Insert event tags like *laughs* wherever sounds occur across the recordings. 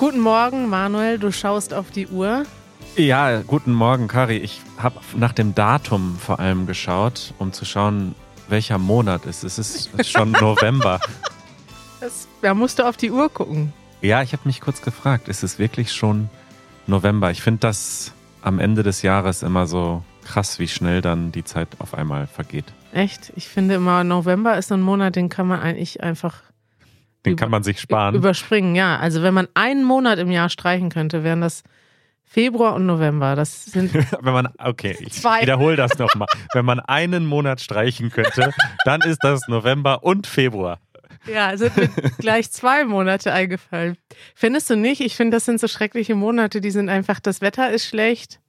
Guten Morgen, Manuel. Du schaust auf die Uhr. Ja, guten Morgen, Kari. Ich habe nach dem Datum vor allem geschaut, um zu schauen, welcher Monat es ist. Es ist schon *laughs* November. Das, da musst du auf die Uhr gucken. Ja, ich habe mich kurz gefragt, ist es wirklich schon November? Ich finde das am Ende des Jahres immer so krass, wie schnell dann die Zeit auf einmal vergeht. Echt? Ich finde immer, November ist so ein Monat, den kann man eigentlich einfach Den kann man sich sparen. überspringen. Ja, also wenn man einen Monat im Jahr streichen könnte, wären das Februar und November. Das sind *laughs* Wenn man, okay, ich Zwei. wiederhole das nochmal. Wenn man einen Monat streichen könnte, dann ist das November und Februar. Ja, sind mir *laughs* gleich zwei Monate eingefallen. Findest du nicht? Ich finde, das sind so schreckliche Monate, die sind einfach, das Wetter ist schlecht.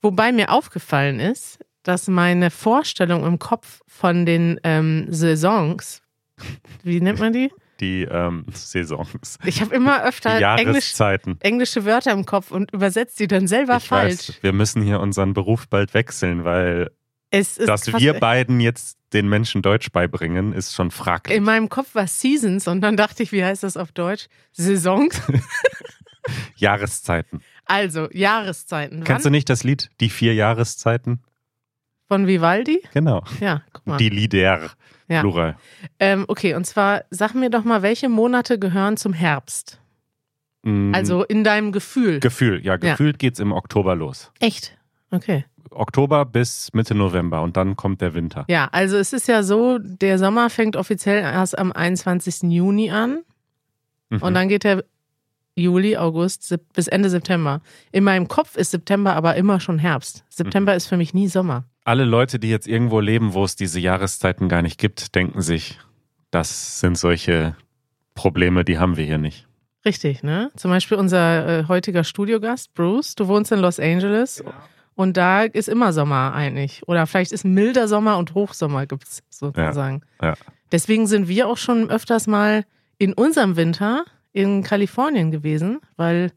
Wobei mir aufgefallen ist, dass meine Vorstellung im Kopf von den ähm, Saisons, wie nennt man die? Die ähm, *laughs* Saisons, Ich habe immer öfter Englisch, englische Wörter im Kopf und übersetze die dann selber Ich falsch. weiß, wir müssen hier unseren Beruf bald wechseln, weil Es ist dass krass. wir beiden jetzt den Menschen Deutsch beibringen, ist schon fraglich. In meinem Kopf war Seasons und dann dachte ich, wie heißt das auf Deutsch? Saisons. *laughs* Jahreszeiten. Also, Jahreszeiten. Kennst du nicht das Lied Die vier Jahreszeiten? Von Vivaldi? Genau. Ja, guck mal. Die Lieder, Ja. Plural. Ähm, okay, und zwar sag mir doch mal, welche Monate gehören zum Herbst? Mm, Also in deinem Gefühl. Gefühl, ja, gefühlt geht's im Oktober los. Echt? Okay. Oktober bis Mitte November und dann kommt der Winter. Ja, also es ist ja so, der Sommer fängt offiziell erst am 21. Juni an Mhm. und dann geht der Juli, August bis Ende September. In meinem Kopf ist September aber immer schon Herbst. September ist für mich nie Sommer. Alle Leute, die jetzt irgendwo leben, wo es diese Jahreszeiten gar nicht gibt, denken sich, das sind solche Probleme, die haben wir hier nicht. Richtig, ne? Zum Beispiel unser äh, heutiger Studiogast, Bruce. Du wohnst in Los Angeles und da ist immer Sommer eigentlich. Oder vielleicht ist milder Sommer und Hochsommer gibt's sozusagen. Ja. Deswegen sind wir auch schon öfters mal in unserem Winter in Kalifornien gewesen, weil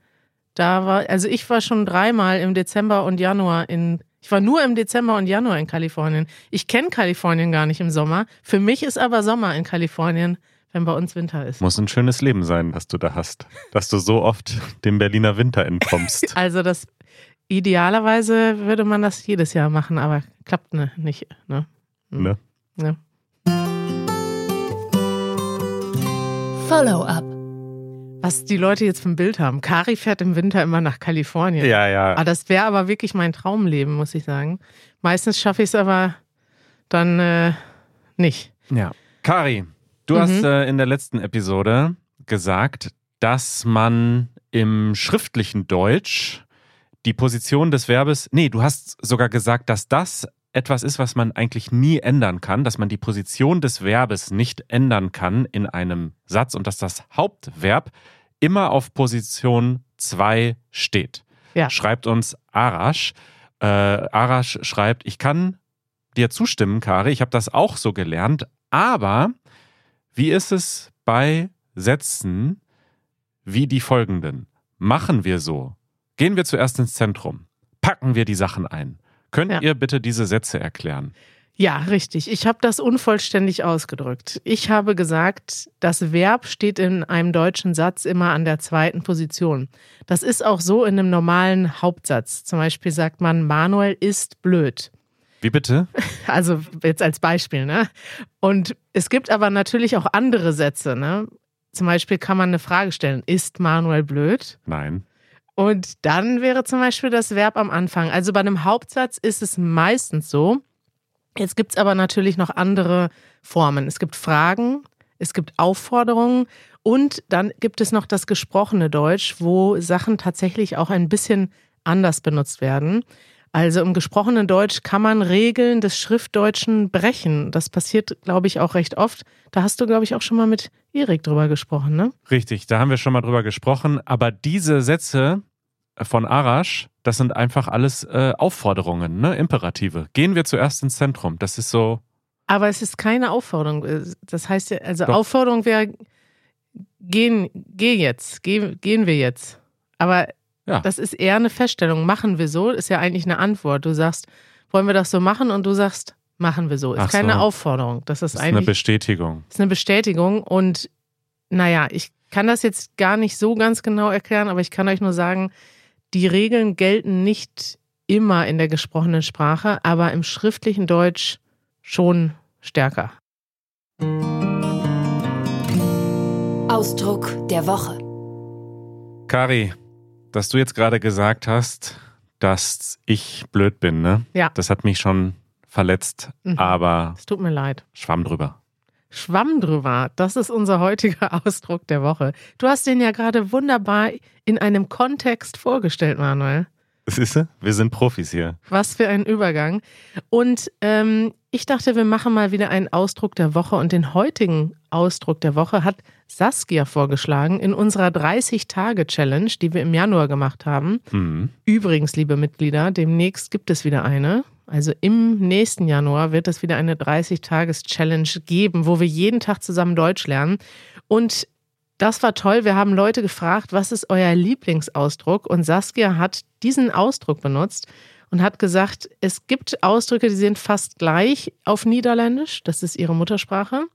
da war, also ich war schon dreimal im Dezember und Januar in, ich war nur im Dezember und Januar in Kalifornien. Ich kenne Kalifornien gar nicht im Sommer. Für mich ist aber Sommer in Kalifornien, wenn bei uns Winter ist. Muss ein schönes Leben sein, das du da hast. Dass du so oft dem Berliner Winter entkommst. *laughs* Also das idealerweise würde man das jedes Jahr machen, aber klappt ne, nicht. Ne? ne? Ne? Follow-up. Was die Leute jetzt vom Bild haben. Kari fährt im Winter immer nach Kalifornien. Ja, ja. Ah, das wäre aber wirklich mein Traumleben, muss ich sagen. Meistens schaffe ich es aber dann äh, nicht. Ja. Kari, du hast äh, in der letzten Episode gesagt, dass man im schriftlichen Deutsch die Position des Verbes, nee, du hast sogar gesagt, dass das etwas ist, was man eigentlich nie ändern kann, dass man die Position des Verbes nicht ändern kann in einem Satz und dass das Hauptverb immer auf Position 2 steht. Ja. Schreibt uns Arash. Äh, Arash schreibt, ich kann dir zustimmen, Kari, ich habe das auch so gelernt, aber wie ist es bei Sätzen wie die folgenden? Machen wir so. Gehen wir zuerst ins Zentrum. Packen wir die Sachen ein. Könnt Ja. ihr bitte diese Sätze erklären? Ja, richtig. Ich habe das unvollständig ausgedrückt. Ich habe gesagt, das Verb steht in einem deutschen Satz immer an der zweiten Position. Das ist auch so in einem normalen Hauptsatz. Zum Beispiel sagt man, Manuel ist blöd. Wie bitte? *laughs* Also jetzt als Beispiel, ne? Und es gibt aber natürlich auch andere Sätze, ne? Zum Beispiel kann man eine Frage stellen, ist Manuel blöd? Nein. Und dann wäre zum Beispiel das Verb am Anfang. Also bei einem Hauptsatz ist es meistens so. Jetzt gibt es aber natürlich noch andere Formen. Es gibt Fragen, es gibt Aufforderungen und dann gibt es noch das gesprochene Deutsch, wo Sachen tatsächlich auch ein bisschen anders benutzt werden. Also im gesprochenen Deutsch kann man Regeln des Schriftdeutschen brechen. Das passiert, glaube ich, auch recht oft. Da hast du, glaube ich, auch schon mal mit Erik drüber gesprochen, ne? Richtig, da haben wir schon mal drüber gesprochen. Aber diese Sätze von Arash, das sind einfach alles äh, Aufforderungen, ne? Imperative. Gehen wir zuerst ins Zentrum. Das ist so, Aber es ist keine Aufforderung. Das heißt ja, also Doch. Aufforderung wäre, gehen, geh jetzt, geh, gehen wir jetzt. Aber Ja. das ist eher eine Feststellung. Machen wir so, ist ja eigentlich eine Antwort. Du sagst, wollen wir das so machen? Und du sagst, machen wir so. Ist Ach so. keine Aufforderung. Das ist, das ist eine eigentlich Bestätigung. ist eine Bestätigung. Und naja, ich kann das jetzt gar nicht so ganz genau erklären, aber ich kann euch nur sagen, die Regeln gelten nicht immer in der gesprochenen Sprache, aber im schriftlichen Deutsch schon stärker. Ausdruck der Woche. Kari, dass du jetzt gerade gesagt hast, dass ich blöd bin, ne? Ja. Das hat mich schon verletzt, Mhm. aber Es tut mir leid. Schwamm drüber. Schwamm drüber, das ist unser heutiger *laughs* Ausdruck der Woche. Du hast den ja gerade wunderbar in einem Kontext vorgestellt, Manuel. Siehst du? Wir sind Profis hier. Was für ein Übergang. Und ähm, ich dachte, wir machen mal wieder einen Ausdruck der Woche. Und den heutigen Ausdruck der Woche hat Saskia vorgeschlagen in unserer 30-Tage-Challenge, die wir im Januar gemacht haben. Mhm. Übrigens, liebe Mitglieder, demnächst gibt es wieder eine. Also im nächsten Januar wird es wieder eine 30-Tages-Challenge geben, wo wir jeden Tag zusammen Deutsch lernen. Und das war toll. Wir haben Leute gefragt, was ist euer Lieblingsausdruck? Und Saskia hat diesen Ausdruck benutzt und hat gesagt, es gibt Ausdrücke, die sind fast gleich auf Niederländisch. Das ist ihre Muttersprache.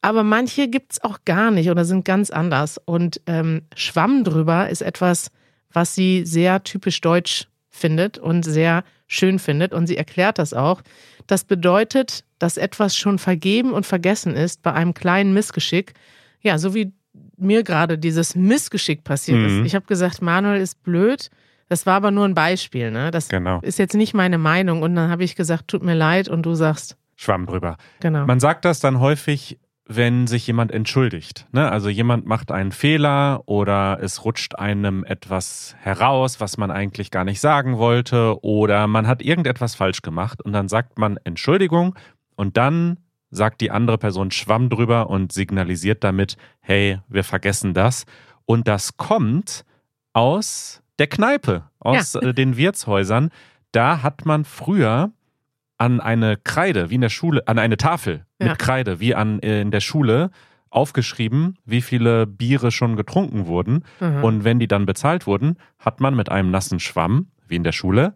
Aber manche gibt es auch gar nicht oder sind ganz anders. Und ähm, Schwamm drüber ist etwas, was sie sehr typisch deutsch findet und sehr schön findet. Und sie erklärt das auch. Das bedeutet, dass etwas schon vergeben und vergessen ist bei einem kleinen Missgeschick. Ja, so wie mir gerade dieses Missgeschick passiert Mhm. ist. Ich habe gesagt, Manuel ist blöd. Das war aber nur ein Beispiel. Ne? Das Genau. ist jetzt nicht meine Meinung. Und dann habe ich gesagt, tut mir leid. Und du sagst, Schwamm drüber. genau. Man sagt das dann häufig, wenn sich jemand entschuldigt. Ne? Also jemand macht einen Fehler oder es rutscht einem etwas heraus, was man eigentlich gar nicht sagen wollte oder man hat irgendetwas falsch gemacht und dann sagt man Entschuldigung und dann sagt die andere Person Schwamm drüber und signalisiert damit, hey, wir vergessen das. Und das kommt aus der Kneipe, aus äh, den Wirtshäusern. Da hat man früher an eine Kreide, wie in der Schule, an eine Tafel mit Ja. Kreide, wie an äh, in der Schule, aufgeschrieben, wie viele Biere schon getrunken wurden. Mhm. Und wenn die dann bezahlt wurden, hat man mit einem nassen Schwamm, wie in der Schule,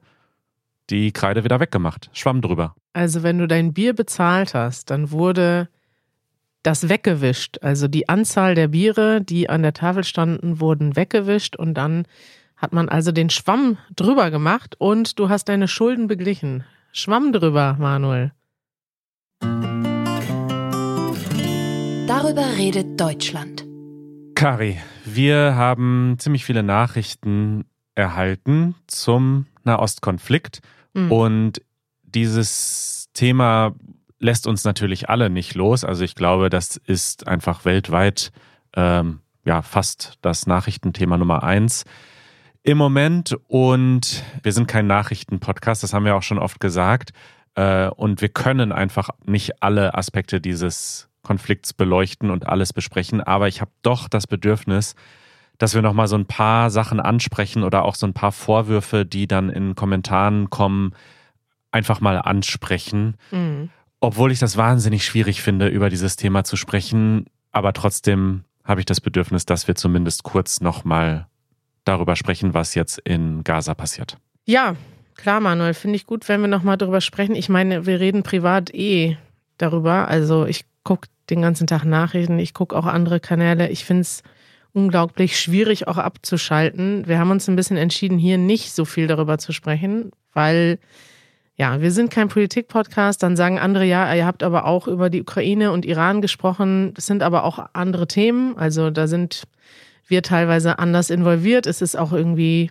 die Kreide wieder weggemacht. Schwamm drüber. Also wenn du dein Bier bezahlt hast, dann wurde das weggewischt. Also die Anzahl der Biere, die an der Tafel standen, wurden weggewischt und dann hat man also den Schwamm drüber gemacht und du hast deine Schulden beglichen. Schwamm drüber, Manuel. Darüber redet Deutschland. Kari, wir haben ziemlich viele Nachrichten erhalten zum Nahostkonflikt. Mhm. Und dieses Thema lässt uns natürlich alle nicht los. Also ich glaube, das ist einfach weltweit ähm, ja fast das Nachrichtenthema Nummer eins im Moment. Und wir sind kein Nachrichtenpodcast, das haben wir auch schon oft gesagt. Äh, und wir können einfach nicht alle Aspekte dieses Konflikts beleuchten und alles besprechen. Aber ich habe doch das Bedürfnis, dass wir nochmal so ein paar Sachen ansprechen oder auch so ein paar Vorwürfe, die dann in Kommentaren kommen, einfach mal ansprechen. Mhm. Obwohl ich das wahnsinnig schwierig finde, über dieses Thema zu sprechen. Aber trotzdem habe ich das Bedürfnis, dass wir zumindest kurz nochmal darüber sprechen, was jetzt in Gaza passiert. Ja, klar, Manuel, finde ich gut, wenn wir nochmal darüber sprechen. Ich meine, wir reden privat eh darüber. Also ich gucke den ganzen Tag Nachrichten, ich gucke auch andere Kanäle. Ich finde es unglaublich schwierig auch abzuschalten. Wir haben uns ein bisschen entschieden, hier nicht so viel darüber zu sprechen, weil ja, wir sind kein Politik-Podcast. Dann sagen andere, ja, ihr habt aber auch über die Ukraine und Iran gesprochen. Das sind aber auch andere Themen. Also da sind wir teilweise anders involviert. Es ist auch irgendwie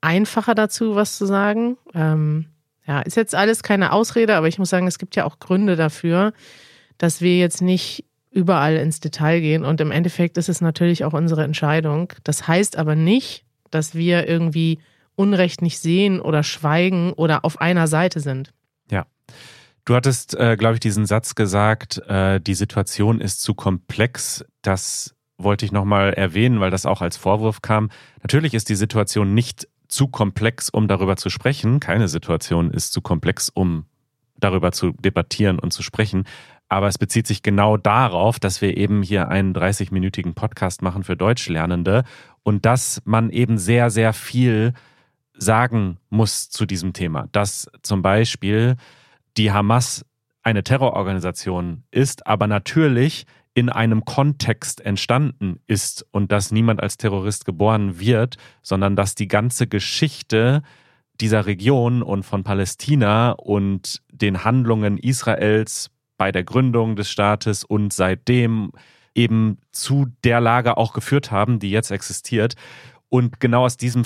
einfacher dazu, was zu sagen. Ähm, ja, ist jetzt alles keine Ausrede, aber ich muss sagen, es gibt ja auch Gründe dafür, dass wir jetzt nicht überall ins Detail gehen. Und im Endeffekt ist es natürlich auch unsere Entscheidung. Das heißt aber nicht, dass wir irgendwie Unrecht nicht sehen oder schweigen oder auf einer Seite sind. Du hattest, äh, glaube ich, diesen Satz gesagt, äh, die Situation ist zu komplex. Das wollte ich nochmal erwähnen, weil das auch als Vorwurf kam. Natürlich ist die Situation nicht zu komplex, um darüber zu sprechen. Keine Situation ist zu komplex, um darüber zu debattieren und zu sprechen. Aber es bezieht sich genau darauf, dass wir eben hier einen 30-minütigen Podcast machen für Deutschlernende und dass man eben sehr, sehr viel sagen muss zu diesem Thema. Dass zum Beispiel die Hamas eine Terrororganisation ist, aber natürlich in einem Kontext entstanden ist und dass niemand als Terrorist geboren wird, sondern dass die ganze Geschichte dieser Region und von Palästina und den Handlungen Israels bei der Gründung des Staates und seitdem eben zu der Lage auch geführt haben, die jetzt existiert. Und genau aus diesem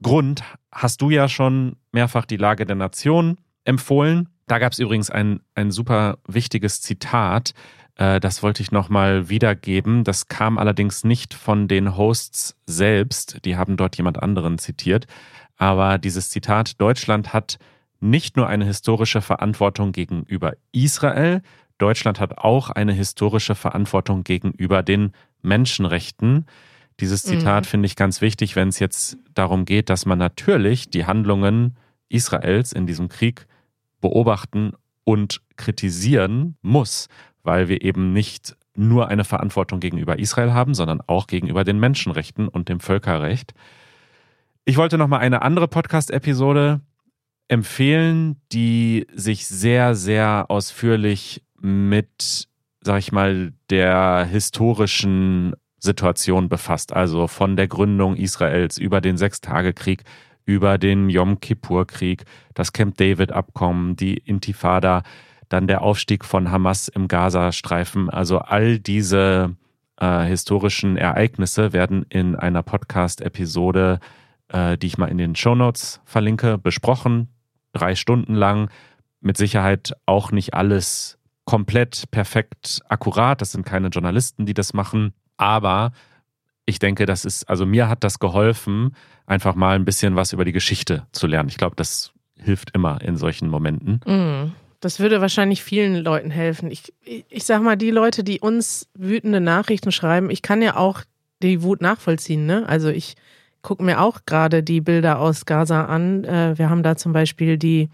Grund hast du ja schon mehrfach die Lage der Nation empfohlen. Da gab es übrigens ein, ein super wichtiges Zitat, das wollte ich nochmal wiedergeben. Das kam allerdings nicht von den Hosts selbst. Die haben dort jemand anderen zitiert. Aber dieses Zitat, Deutschland hat nicht nur eine historische Verantwortung gegenüber Israel, Deutschland hat auch eine historische Verantwortung gegenüber den Menschenrechten. Dieses Zitat mhm. finde ich ganz wichtig, wenn es jetzt darum geht, dass man natürlich die Handlungen Israels in diesem Krieg beobachten und kritisieren muss, weil wir eben nicht nur eine Verantwortung gegenüber Israel haben, sondern auch gegenüber den Menschenrechten und dem Völkerrecht. Ich wollte noch mal eine andere Podcast-Episode empfehlen, die sich sehr, sehr ausführlich mit, sag ich mal, der historischen Situation befasst. Also von der Gründung Israels über den Sechstagekrieg, über den Yom Kippur-Krieg, das Camp David-Abkommen, die Intifada, dann der Aufstieg von Hamas im Gazastreifen. Also all diese äh, historischen Ereignisse werden in einer Podcast-Episode, äh, die ich mal in den Show Notes verlinke, besprochen. Drei Stunden lang. Mit Sicherheit auch nicht alles komplett perfekt akkurat. Das sind keine Journalisten, die das machen. Aber ich denke, das ist, also mir hat das geholfen, einfach mal ein bisschen was über die Geschichte zu lernen. Ich glaube, das hilft immer in solchen Momenten. Mm. Das würde wahrscheinlich vielen Leuten helfen. Ich, ich sag mal, die Leute, die uns wütende Nachrichten schreiben, ich kann ja auch die Wut nachvollziehen. Ne? Also ich gucke mir auch gerade die Bilder aus Gaza an. Äh, wir haben da zum Beispiel die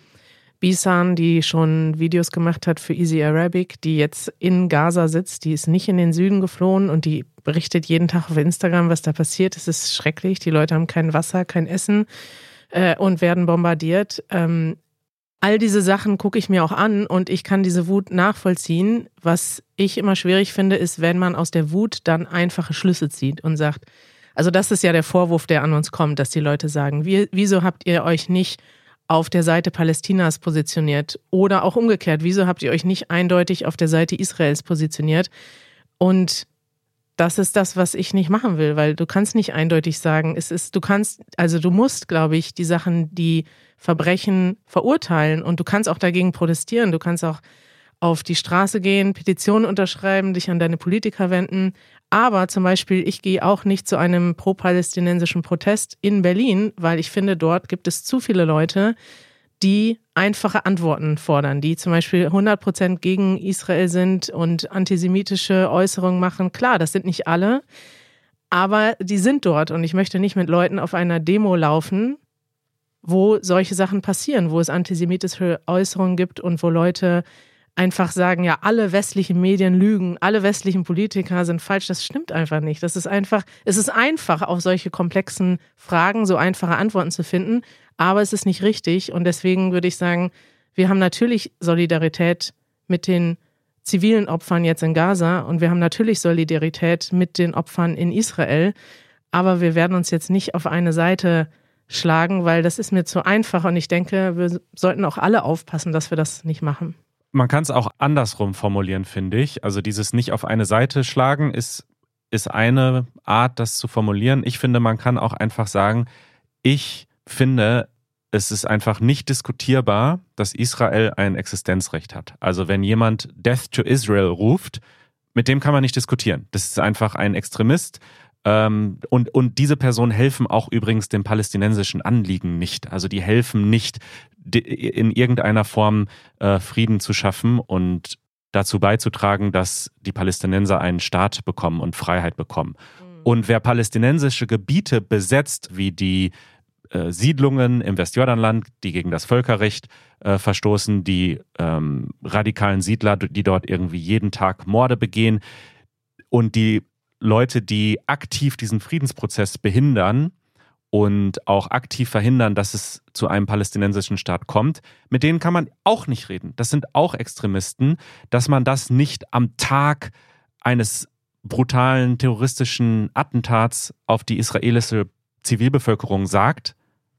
Bisan, die schon Videos gemacht hat für Easy Arabic, die jetzt in Gaza sitzt, die ist nicht in den Süden geflohen und die berichtet jeden Tag auf Instagram, was da passiert. Es ist schrecklich. Die Leute haben kein Wasser, kein Essen äh, und werden bombardiert. Ähm, All diese Sachen gucke ich mir auch an und ich kann diese Wut nachvollziehen. Was ich immer schwierig finde, ist, wenn man aus der Wut dann einfache Schlüsse zieht und sagt, also das ist ja der Vorwurf, der an uns kommt, dass die Leute sagen, wie, wieso habt ihr euch nicht auf der Seite Palästinas positioniert oder auch umgekehrt, wieso habt ihr euch nicht eindeutig auf der Seite Israels positioniert? Und das ist das, was ich nicht machen will, weil du kannst nicht eindeutig sagen, es ist, du kannst, also du musst, glaube ich, die Sachen, die Verbrechen verurteilen und du kannst auch dagegen protestieren. Du kannst auch auf die Straße gehen, Petitionen unterschreiben, dich an deine Politiker wenden. Aber zum Beispiel, ich gehe auch nicht zu einem pro-palästinensischen Protest in Berlin, weil ich finde, dort gibt es zu viele Leute, die einfache Antworten fordern, die zum Beispiel 100 Prozent gegen Israel sind und antisemitische Äußerungen machen. Klar, das sind nicht alle, aber die sind dort und ich möchte nicht mit Leuten auf einer Demo laufen, wo solche Sachen passieren, wo es antisemitische Äußerungen gibt und wo Leute einfach sagen, ja, alle westlichen Medien lügen, alle westlichen Politiker sind falsch. Das stimmt einfach nicht. Das ist einfach, es ist einfach, auf solche komplexen Fragen so einfache Antworten zu finden, aber es ist nicht richtig. Und deswegen würde ich sagen, wir haben natürlich Solidarität mit den zivilen Opfern jetzt in Gaza und wir haben natürlich Solidarität mit den Opfern in Israel, aber wir werden uns jetzt nicht auf eine Seite schlagen, weil das ist mir zu einfach und ich denke, wir sollten auch alle aufpassen, dass wir das nicht machen. Man kann es auch andersrum formulieren, finde ich. Also dieses nicht auf eine Seite schlagen ist, ist eine Art, das zu formulieren. Ich finde, man kann auch einfach sagen, ich finde, es ist einfach nicht diskutierbar, dass Israel ein Existenzrecht hat. Also wenn jemand Death to Israel ruft, mit dem kann man nicht diskutieren. Das ist einfach ein Extremist, ähm, und, und diese Personen helfen auch übrigens dem palästinensischen Anliegen nicht. Also die helfen nicht, in irgendeiner Form äh, Frieden zu schaffen und dazu beizutragen, dass die Palästinenser einen Staat bekommen und Freiheit bekommen. Mhm. Und wer palästinensische Gebiete besetzt, wie die äh, Siedlungen im Westjordanland, die gegen das Völkerrecht äh, verstoßen, die ähm, radikalen Siedler, die dort irgendwie jeden Tag Morde begehen und die Leute, die aktiv diesen Friedensprozess behindern und auch aktiv verhindern, dass es zu einem palästinensischen Staat kommt, mit denen kann man auch nicht reden. Das sind auch Extremisten, dass man das nicht am Tag eines brutalen terroristischen Attentats auf die israelische Zivilbevölkerung sagt,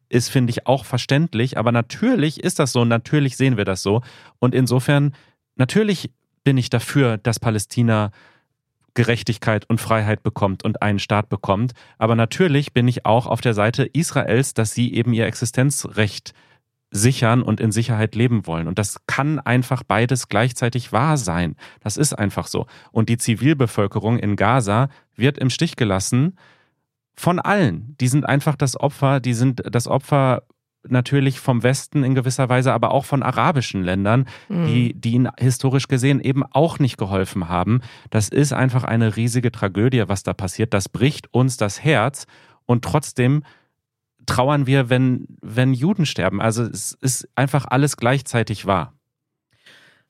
ist, finde ich, auch verständlich. Aber natürlich ist das so, natürlich sehen wir das so. Und insofern, natürlich bin ich dafür, dass Palästina Gerechtigkeit und Freiheit bekommt und einen Staat bekommt. Aber natürlich bin ich auch auf der Seite Israels, dass sie eben ihr Existenzrecht sichern und in Sicherheit leben wollen. Und das kann einfach beides gleichzeitig wahr sein. Das ist einfach so. Und die Zivilbevölkerung in Gaza wird im Stich gelassen von allen. Die sind einfach das Opfer, die sind das Opfer natürlich vom Westen in gewisser Weise, aber auch von arabischen Ländern, mhm. die, die ihnen historisch gesehen eben auch nicht geholfen haben. Das ist einfach eine riesige Tragödie, was da passiert. Das bricht uns das Herz und trotzdem trauern wir, wenn, wenn Juden sterben. Also es ist einfach alles gleichzeitig wahr.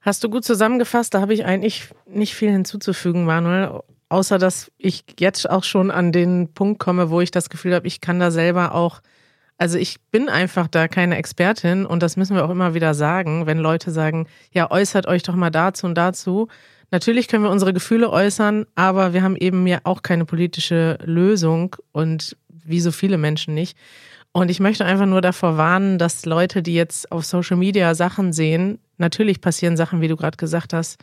Hast du gut zusammengefasst, da habe ich eigentlich nicht viel hinzuzufügen, Manuel, außer dass ich jetzt auch schon an den Punkt komme, wo ich das Gefühl habe, ich kann da selber auch, also ich bin einfach da keine Expertin und das müssen wir auch immer wieder sagen, wenn Leute sagen, ja, äußert euch doch mal dazu und dazu. Natürlich können wir unsere Gefühle äußern, aber wir haben eben ja auch keine politische Lösung und wie so viele Menschen nicht. Und ich möchte einfach nur davor warnen, dass Leute, die jetzt auf Social Media Sachen sehen, natürlich passieren Sachen, wie du gerade gesagt hast,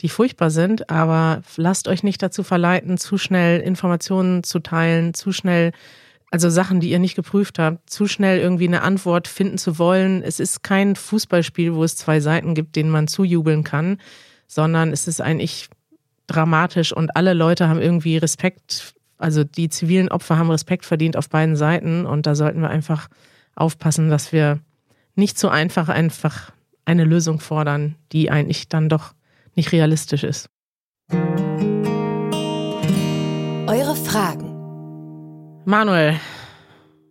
die furchtbar sind, aber lasst euch nicht dazu verleiten, zu schnell Informationen zu teilen, zu schnell, also Sachen, die ihr nicht geprüft habt, zu schnell irgendwie eine Antwort finden zu wollen. Es ist kein Fußballspiel, wo es zwei Seiten gibt, denen man zujubeln kann, sondern es ist eigentlich dramatisch und alle Leute haben irgendwie Respekt also die zivilen Opfer haben Respekt verdient auf beiden Seiten und da sollten wir einfach aufpassen, dass wir nicht so einfach einfach eine Lösung fordern, die eigentlich dann doch nicht realistisch ist. Eure Fragen. Manuel.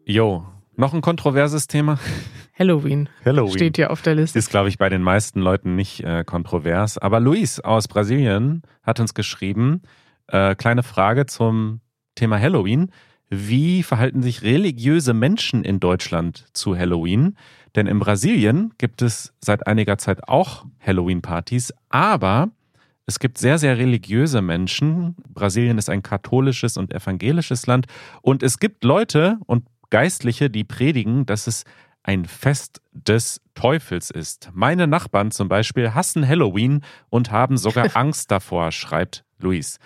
Jo, noch ein kontroverses Thema. Halloween. Halloween. Steht hier auf der Liste. Ist, glaube ich, bei den meisten Leuten nicht äh, kontrovers. Aber Luis aus Brasilien hat uns geschrieben, äh, kleine Frage zum Thema Halloween. Wie verhalten sich religiöse Menschen in Deutschland zu Halloween? Denn in Brasilien gibt es seit einiger Zeit auch Halloween-Partys, aber es gibt sehr, sehr religiöse Menschen. Brasilien ist ein katholisches und evangelisches Land. Und es gibt Leute und Geistliche, die predigen, dass es ein Fest des Teufels ist. Meine Nachbarn zum Beispiel hassen Halloween und haben sogar *laughs* Angst davor, schreibt Luis.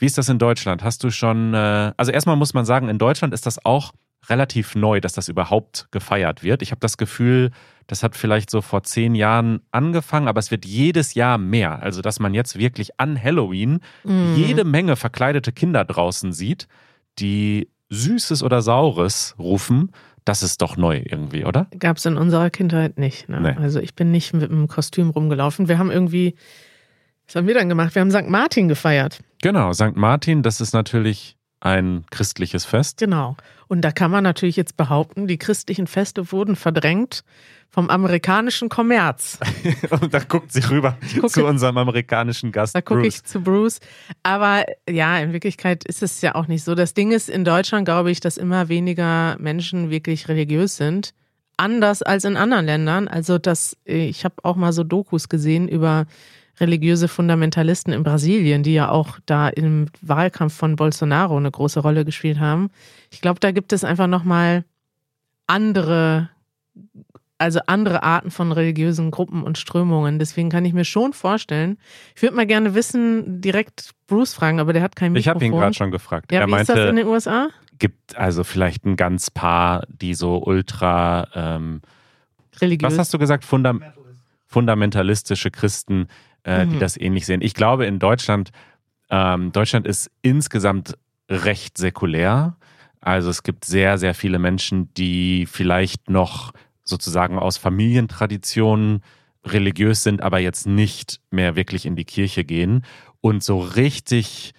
Wie ist das in Deutschland? Hast du schon, äh, also erstmal muss man sagen, in Deutschland ist das auch relativ neu, dass das überhaupt gefeiert wird. Ich habe das Gefühl, das hat vielleicht so vor zehn Jahren angefangen, aber es wird jedes Jahr mehr. Also, dass man jetzt wirklich an Halloween mm. jede Menge verkleidete Kinder draußen sieht, die Süßes oder Saures rufen. Das ist doch neu irgendwie, oder? Gab es in unserer Kindheit nicht. Ne? Nee. Also ich bin nicht mit einem Kostüm rumgelaufen. Wir haben irgendwie was haben wir dann gemacht? Wir haben St. Martin gefeiert. Genau, St. Martin, das ist natürlich ein christliches Fest. Genau. Und da kann man natürlich jetzt behaupten, die christlichen Feste wurden verdrängt vom amerikanischen Kommerz. *laughs* Und da guckt sie rüber gucke, zu unserem amerikanischen Gast. Da gucke ich zu Bruce. Aber ja, in Wirklichkeit ist es ja auch nicht so. Das Ding ist in Deutschland, glaube ich, dass immer weniger Menschen wirklich religiös sind. Anders als in anderen Ländern. Also das, ich habe auch mal so Dokus gesehen über religiöse Fundamentalisten in Brasilien, die ja auch da im Wahlkampf von Bolsonaro eine große Rolle gespielt haben. Ich glaube, da gibt es einfach nochmal andere, also andere Arten von religiösen Gruppen und Strömungen. Deswegen kann ich mir schon vorstellen, ich würde mal gerne wissen, direkt Bruce fragen, aber der hat kein Mikrofon. Ich habe ihn gerade schon gefragt. Ja, er wie meinte, ist das in den USA? Gibt also vielleicht ein ganz paar, die so ultra ähm, religiös. Was hast du gesagt? Fundam fundamentalistische Christen, äh, mhm. die das ähnlich sehen. Ich glaube, in Deutschland, ähm, Deutschland ist insgesamt recht säkulär. Also es gibt sehr, sehr viele Menschen, die vielleicht noch sozusagen aus Familientraditionen religiös sind, aber jetzt nicht mehr wirklich in die Kirche gehen. Und so richtig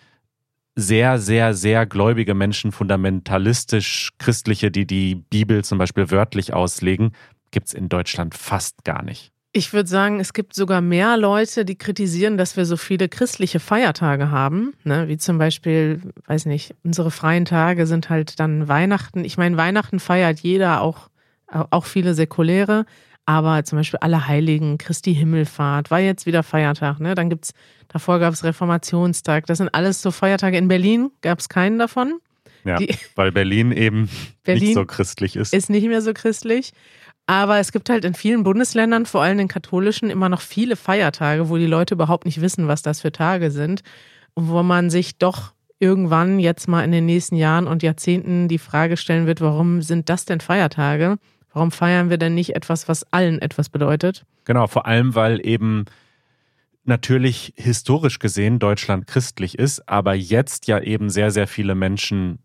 sehr, sehr, sehr gläubige Menschen, fundamentalistisch christliche, die die Bibel zum Beispiel wörtlich auslegen, gibt es in Deutschland fast gar nicht. Ich würde sagen, es gibt sogar mehr Leute, die kritisieren, dass wir so viele christliche Feiertage haben, ne? wie zum Beispiel, weiß nicht, unsere freien Tage sind halt dann Weihnachten. Ich meine, Weihnachten feiert jeder, auch, auch viele Säkuläre, Aber zum Beispiel Allerheiligen, Christi Himmelfahrt, war jetzt wieder Feiertag. Ne? Dann gibt's, davor gab es Reformationstag. Das sind alles so Feiertage. In Berlin gab es keinen davon. Ja, Die, weil Berlin eben Berlin nicht so christlich ist. Ist nicht mehr so christlich. Aber es gibt halt in vielen Bundesländern, vor allem in katholischen, immer noch viele Feiertage, wo die Leute überhaupt nicht wissen, was das für Tage sind. Und wo man sich doch irgendwann jetzt mal in den nächsten Jahren und Jahrzehnten die Frage stellen wird, warum sind das denn Feiertage? Warum feiern wir denn nicht etwas, was allen etwas bedeutet? Genau, vor allem, weil eben natürlich historisch gesehen Deutschland christlich ist, aber jetzt ja eben sehr, sehr viele Menschen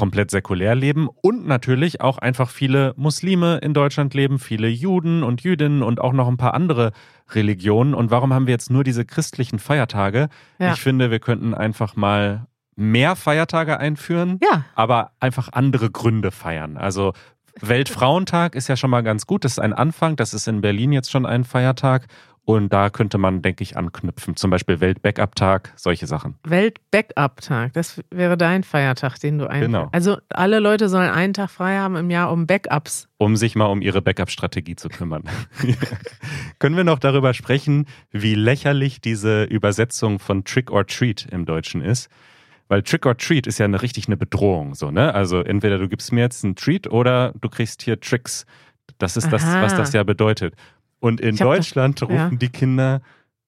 komplett säkulär leben und natürlich auch einfach viele Muslime in Deutschland leben, viele Juden und Jüdinnen und auch noch ein paar andere Religionen. Und warum haben wir jetzt nur diese christlichen Feiertage? Ja. Ich finde, wir könnten einfach mal mehr Feiertage einführen, ja. aber einfach andere Gründe feiern. Also Weltfrauentag ist ja schon mal ganz gut. Das ist ein Anfang. Das ist in Berlin jetzt schon ein Feiertag. Und da könnte man, denke ich, anknüpfen. Zum Beispiel Welt-Backup-Tag, solche Sachen. Welt-Backup-Tag, das wäre dein Feiertag, den du ein. Genau. Also alle Leute sollen einen Tag frei haben im Jahr, um Backups. Um sich mal um ihre Backup-Strategie zu kümmern. *laughs* Können wir noch darüber sprechen, wie lächerlich diese Übersetzung von Trick or Treat im Deutschen ist? Weil Trick or Treat ist ja eine, richtig eine Bedrohung, so, ne? Also entweder du gibst mir jetzt einen Treat oder du kriegst hier Tricks. Das ist Aha. das, was das ja bedeutet. Und in Deutschland das, rufen ja. die Kinder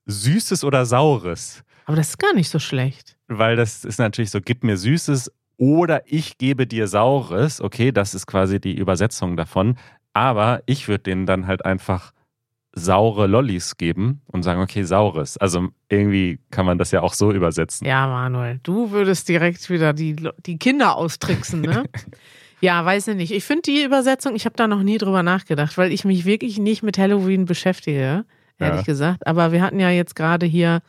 Süßes oder Saures. Aber das ist gar nicht so schlecht. Weil das ist natürlich so, gib mir Süßes oder ich gebe dir Saures. Okay, das ist quasi die Übersetzung davon. Aber ich würde denen dann halt einfach saure Lollis geben und sagen, okay, saures. Also irgendwie kann man das ja auch so übersetzen. Ja, Manuel, du würdest direkt wieder die, die Kinder austricksen, ne? *laughs* Ja, weiß ich nicht. Ich finde die Übersetzung, ich habe da noch nie drüber nachgedacht, weil ich mich wirklich nicht mit Halloween beschäftige, ehrlich ja. gesagt. Aber wir hatten ja jetzt gerade hier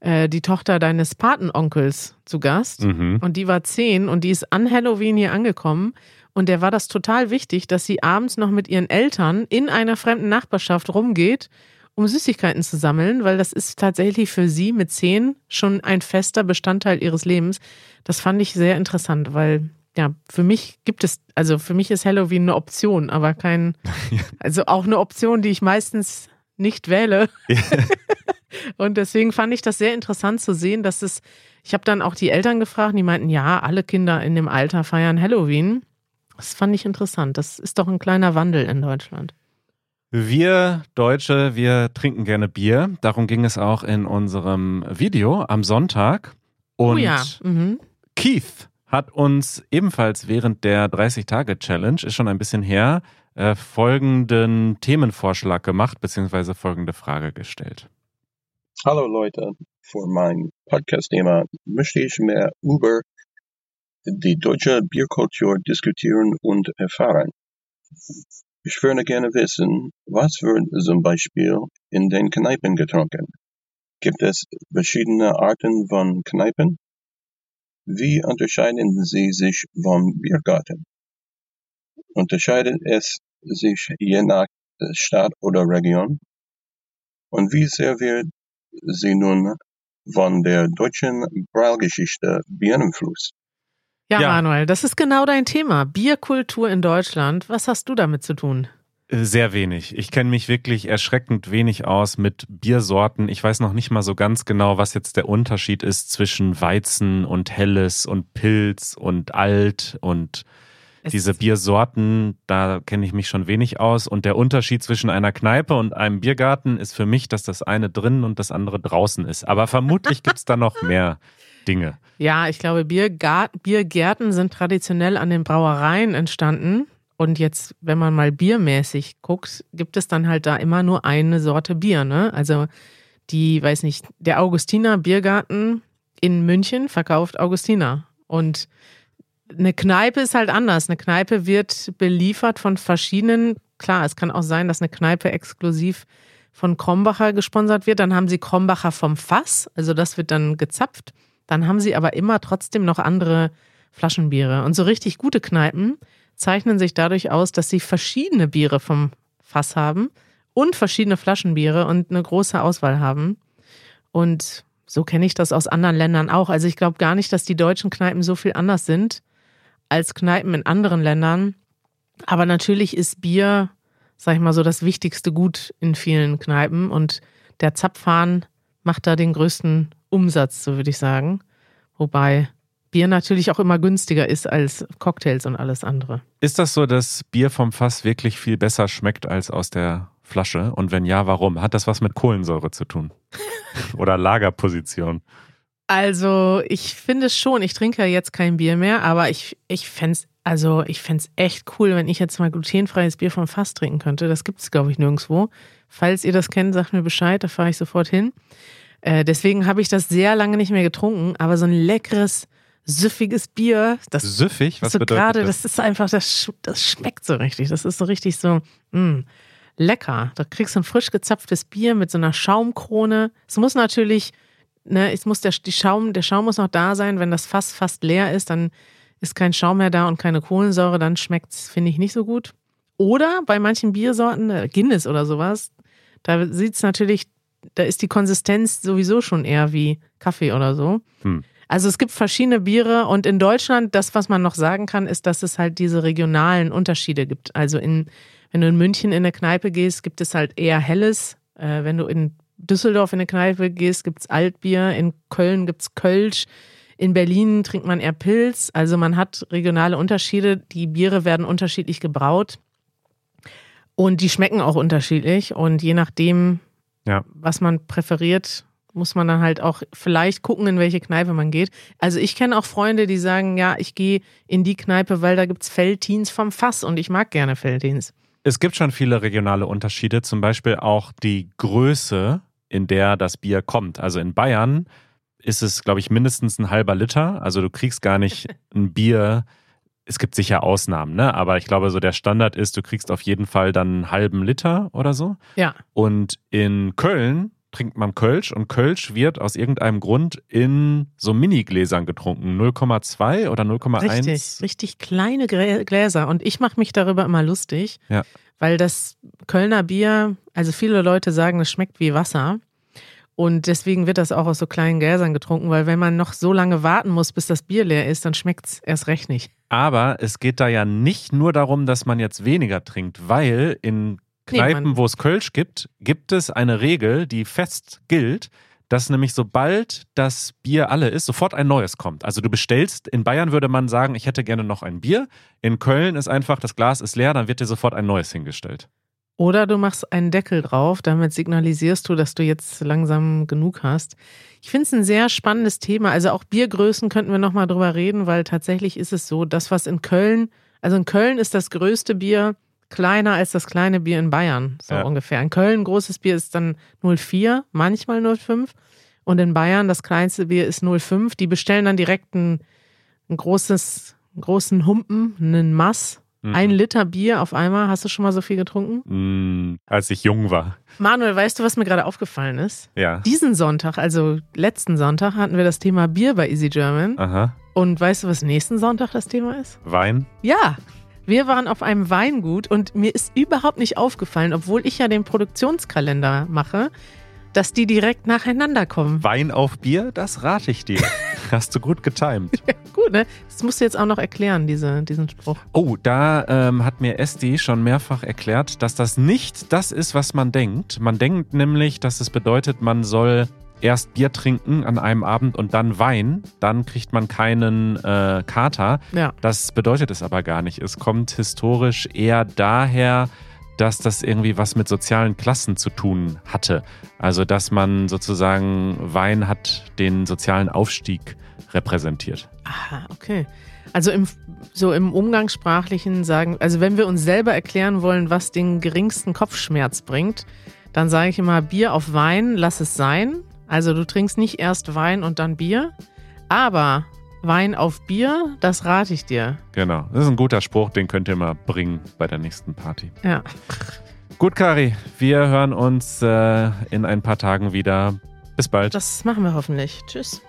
äh, die Tochter deines Patenonkels zu Gast mhm. und die war zehn und die ist an Halloween hier angekommen und der war das total wichtig, dass sie abends noch mit ihren Eltern in einer fremden Nachbarschaft rumgeht, um Süßigkeiten zu sammeln, weil das ist tatsächlich für sie mit zehn schon ein fester Bestandteil ihres Lebens. Das fand ich sehr interessant, weil ja, für mich gibt es, also für mich ist Halloween eine Option, aber kein, *laughs* also auch eine Option, die ich meistens nicht wähle. *laughs* und deswegen fand ich das sehr interessant zu sehen, dass es, ich habe dann auch die Eltern gefragt, die meinten, ja, alle Kinder in dem Alter feiern Halloween. Das fand ich interessant. Das ist doch ein kleiner Wandel in Deutschland. Wir Deutsche, wir trinken gerne Bier. Darum ging es auch in unserem Video am Sonntag. Und oh ja. Mhm. Keith hat uns ebenfalls während der 30-Tage-Challenge, ist schon ein bisschen her, äh, folgenden Themenvorschlag gemacht, beziehungsweise folgende Frage gestellt. Hallo Leute, für mein Podcast-Thema möchte ich mehr über die deutsche Bierkultur diskutieren und erfahren. Ich würde gerne wissen, was wird zum Beispiel in den Kneipen getrunken? Gibt es verschiedene Arten von Kneipen? Wie unterscheiden sie sich vom Biergarten? Unterscheidet es sich je nach Stadt oder Region? Und wie sehr wird sie nun von der deutschen Braugeschichte beeinflusst? Ja, ja, Manuel, das ist genau dein Thema. Bierkultur in Deutschland. Was hast du damit zu tun? Sehr wenig. Ich kenne mich wirklich erschreckend wenig aus mit Biersorten. Ich weiß noch nicht mal so ganz genau, was jetzt der Unterschied ist zwischen Weizen und Helles und Pilz und Alt und es diese Biersorten. Da kenne ich mich schon wenig aus. Und der Unterschied zwischen einer Kneipe und einem Biergarten ist für mich, dass das eine drinnen und das andere draußen ist. Aber vermutlich gibt es da noch *laughs* mehr Dinge. Ja, ich glaube, Biergärten sind traditionell an den Brauereien entstanden und jetzt, wenn man mal biermäßig guckt, gibt es dann halt da immer nur eine Sorte Bier, ne? Also die, weiß nicht, der Augustiner Biergarten in München verkauft Augustiner. Und eine Kneipe ist halt anders. Eine Kneipe wird beliefert von verschiedenen, klar, es kann auch sein, dass eine Kneipe exklusiv von Krombacher gesponsert wird. Dann haben sie Krombacher vom Fass, also das wird dann gezapft. Dann haben sie aber immer trotzdem noch andere Flaschenbiere. Und so richtig gute Kneipen zeichnen sich dadurch aus, dass sie verschiedene Biere vom Fass haben und verschiedene Flaschenbiere und eine große Auswahl haben. Und so kenne ich das aus anderen Ländern auch. Also ich glaube gar nicht, dass die deutschen Kneipen so viel anders sind als Kneipen in anderen Ländern. Aber natürlich ist Bier sag ich mal so, das wichtigste Gut in vielen Kneipen. Und der Zapfhahn macht da den größten Umsatz, so würde ich sagen. Wobei Bier natürlich auch immer günstiger ist als Cocktails und alles andere. Ist das so, dass Bier vom Fass wirklich viel besser schmeckt als aus der Flasche? Und wenn ja, warum? Hat das was mit Kohlensäure zu tun? *laughs* Oder Lagerposition? Also, ich finde es schon. Ich trinke ja jetzt kein Bier mehr, aber ich, ich fände es also ich fände echt cool, wenn ich jetzt mal glutenfreies Bier vom Fass trinken könnte. Das gibt es, glaube ich, nirgendwo. Falls ihr das kennt, sagt mir Bescheid, da fahre ich sofort hin. Äh, deswegen habe ich das sehr lange nicht mehr getrunken, aber so ein leckeres, süffiges Bier, das Süffig? Was so bedeutet gerade, das? das ist einfach, das, das schmeckt so richtig. Das ist so richtig so, mh, lecker. Da kriegst du ein frisch gezapftes Bier mit so einer Schaumkrone. Es muss natürlich, ne, es muss der, die Schaum, der Schaum muss noch da sein. Wenn das Fass fast leer ist, dann ist kein Schaum mehr da und keine Kohlensäure, dann schmeckt es, finde ich, nicht so gut. Oder bei manchen Biersorten, äh, Guinness oder sowas, da sieht es natürlich, da ist die Konsistenz sowieso schon eher wie Kaffee oder so. Hm. Also es gibt verschiedene Biere und in Deutschland, das, was man noch sagen kann, ist, dass es halt diese regionalen Unterschiede gibt. Also in, wenn du in München in eine Kneipe gehst, gibt es halt eher helles. Äh, wenn du in Düsseldorf in eine Kneipe gehst, gibt es Altbier. In Köln gibt es Kölsch. In Berlin trinkt man eher Pilz. Also man hat regionale Unterschiede. Die Biere werden unterschiedlich gebraut. Und die schmecken auch unterschiedlich. Und je nachdem, Ja. was man präferiert, muss man dann halt auch vielleicht gucken, in welche Kneipe man geht. Also ich kenne auch Freunde, die sagen, ja, ich gehe in die Kneipe, weil da gibt's Feldtins vom Fass und ich mag gerne Feldtins. Es gibt schon viele regionale Unterschiede, zum Beispiel auch die Größe, in der das Bier kommt. Also in Bayern ist es, glaube ich, mindestens ein halber Liter. Also du kriegst gar nicht *laughs* ein Bier. Es gibt sicher Ausnahmen, ne? Aber ich glaube, so der Standard ist, du kriegst auf jeden Fall dann einen halben Liter oder so. Ja, Und in Köln trinkt man Kölsch und Kölsch wird aus irgendeinem Grund in so Minigläsern getrunken. 0,2 oder 0,1. richtig, richtig kleine Gläser. Und ich mache mich darüber immer lustig, Ja. weil das Kölner Bier, also viele Leute sagen, es schmeckt wie Wasser. Und deswegen wird das auch aus so kleinen Gläsern getrunken, weil wenn man noch so lange warten muss, bis das Bier leer ist, dann schmeckt's erst recht nicht. Aber es geht da ja nicht nur darum, dass man jetzt weniger trinkt, weil in Kneipen, wo es Kölsch gibt, gibt es eine Regel, die fest gilt, dass nämlich sobald das Bier alle ist, sofort ein neues kommt. Also du bestellst, in Bayern würde man sagen, ich hätte gerne noch ein Bier. In Köln ist einfach, das Glas ist leer, dann wird dir sofort ein neues hingestellt. Oder du machst einen Deckel drauf, damit signalisierst du, dass du jetzt langsam genug hast. Ich finde es ein sehr spannendes Thema. Also auch Biergrößen könnten wir nochmal drüber reden, weil tatsächlich ist es so, das, was in Köln, also in Köln ist das größte Bier kleiner als das kleine Bier in Bayern, so Ja. ungefähr. In Köln großes Bier ist dann 04, manchmal 05. Und in Bayern das kleinste Bier ist 05. Die bestellen dann direkt ein, ein großes, einen großen Humpen, einen Mass. Mhm. Ein Liter Bier auf einmal. Hast du schon mal so viel getrunken? Mm, als ich jung war. Manuel, weißt du, was mir gerade aufgefallen ist? Ja. Diesen Sonntag, also letzten Sonntag, hatten wir das Thema Bier bei Easy German. Aha. Und weißt du, was nächsten Sonntag das Thema ist? Wein. Ja, wir waren auf einem Weingut und mir ist überhaupt nicht aufgefallen, obwohl ich ja den Produktionskalender mache, dass die direkt nacheinander kommen. Wein auf Bier, das rate ich dir. *laughs* Hast du gut getimt. Gut, ne? Das musst du jetzt auch noch erklären, diese, diesen Spruch. Oh, da ähm, hat mir Esti schon mehrfach erklärt, dass das nicht das ist, was man denkt. Man denkt nämlich, dass es bedeutet, man soll erst Bier trinken an einem Abend und dann Wein. Dann kriegt man keinen äh, Kater. Ja. Das bedeutet es aber gar nicht. Es kommt historisch eher daher, dass das irgendwie was mit sozialen Klassen zu tun hatte. Also, dass man sozusagen Wein hat den sozialen Aufstieg repräsentiert. Aha, okay. Also im, so im Umgangssprachlichen sagen, also wenn wir uns selber erklären wollen, was den geringsten Kopfschmerz bringt, dann sage ich immer Bier auf Wein, lass es sein. Also du trinkst nicht erst Wein und dann Bier, aber Wein auf Bier, das rate ich dir. Genau. Das ist ein guter Spruch, den könnt ihr mal bringen bei der nächsten Party. Ja. Gut, Kari, wir hören uns äh, in ein paar Tagen wieder. Bis bald. Das machen wir hoffentlich. Tschüss.